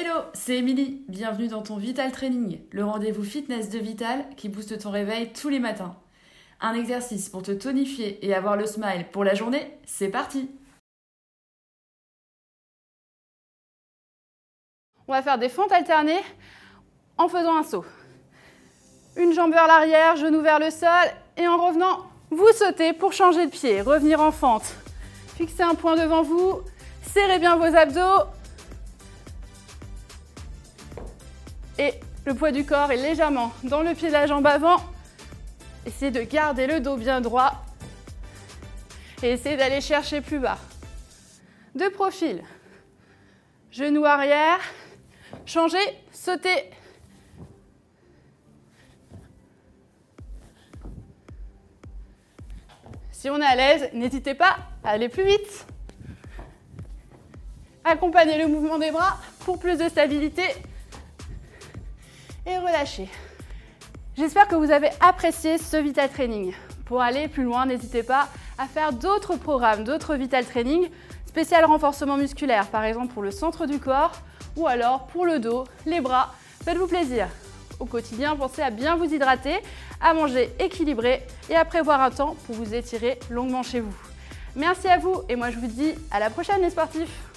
Hello, c'est Émilie. Bienvenue dans ton Vital Training, le rendez-vous fitness de Vital qui booste ton réveil tous les matins. Un exercice pour te tonifier et avoir le smile pour la journée, c'est parti On va faire des fentes alternées en faisant un saut. Une jambe vers l'arrière, genou vers le sol et en revenant, vous sautez pour changer de pied, revenir en fente. Fixez un point devant vous, serrez bien vos abdos et le poids du corps est légèrement dans le pied de la jambe avant. Essayez de garder le dos bien droit et essayez d'aller chercher plus bas. De profil, genou arrière, changez, sautez. Si on est à l'aise, n'hésitez pas à aller plus vite. Accompagnez le mouvement des bras pour plus de stabilité et. J'espère que vous avez apprécié ce Vital Training. Pour aller plus loin, n'hésitez pas à faire d'autres programmes, d'autres Vital Training, spécial renforcement musculaire, par exemple pour le centre du corps ou alors pour le dos, les bras. Faites-vous plaisir. Au quotidien, pensez à bien vous hydrater, à manger équilibré et à prévoir un temps pour vous étirer longuement chez vous. Merci à vous et moi je vous dis à la prochaine les sportifs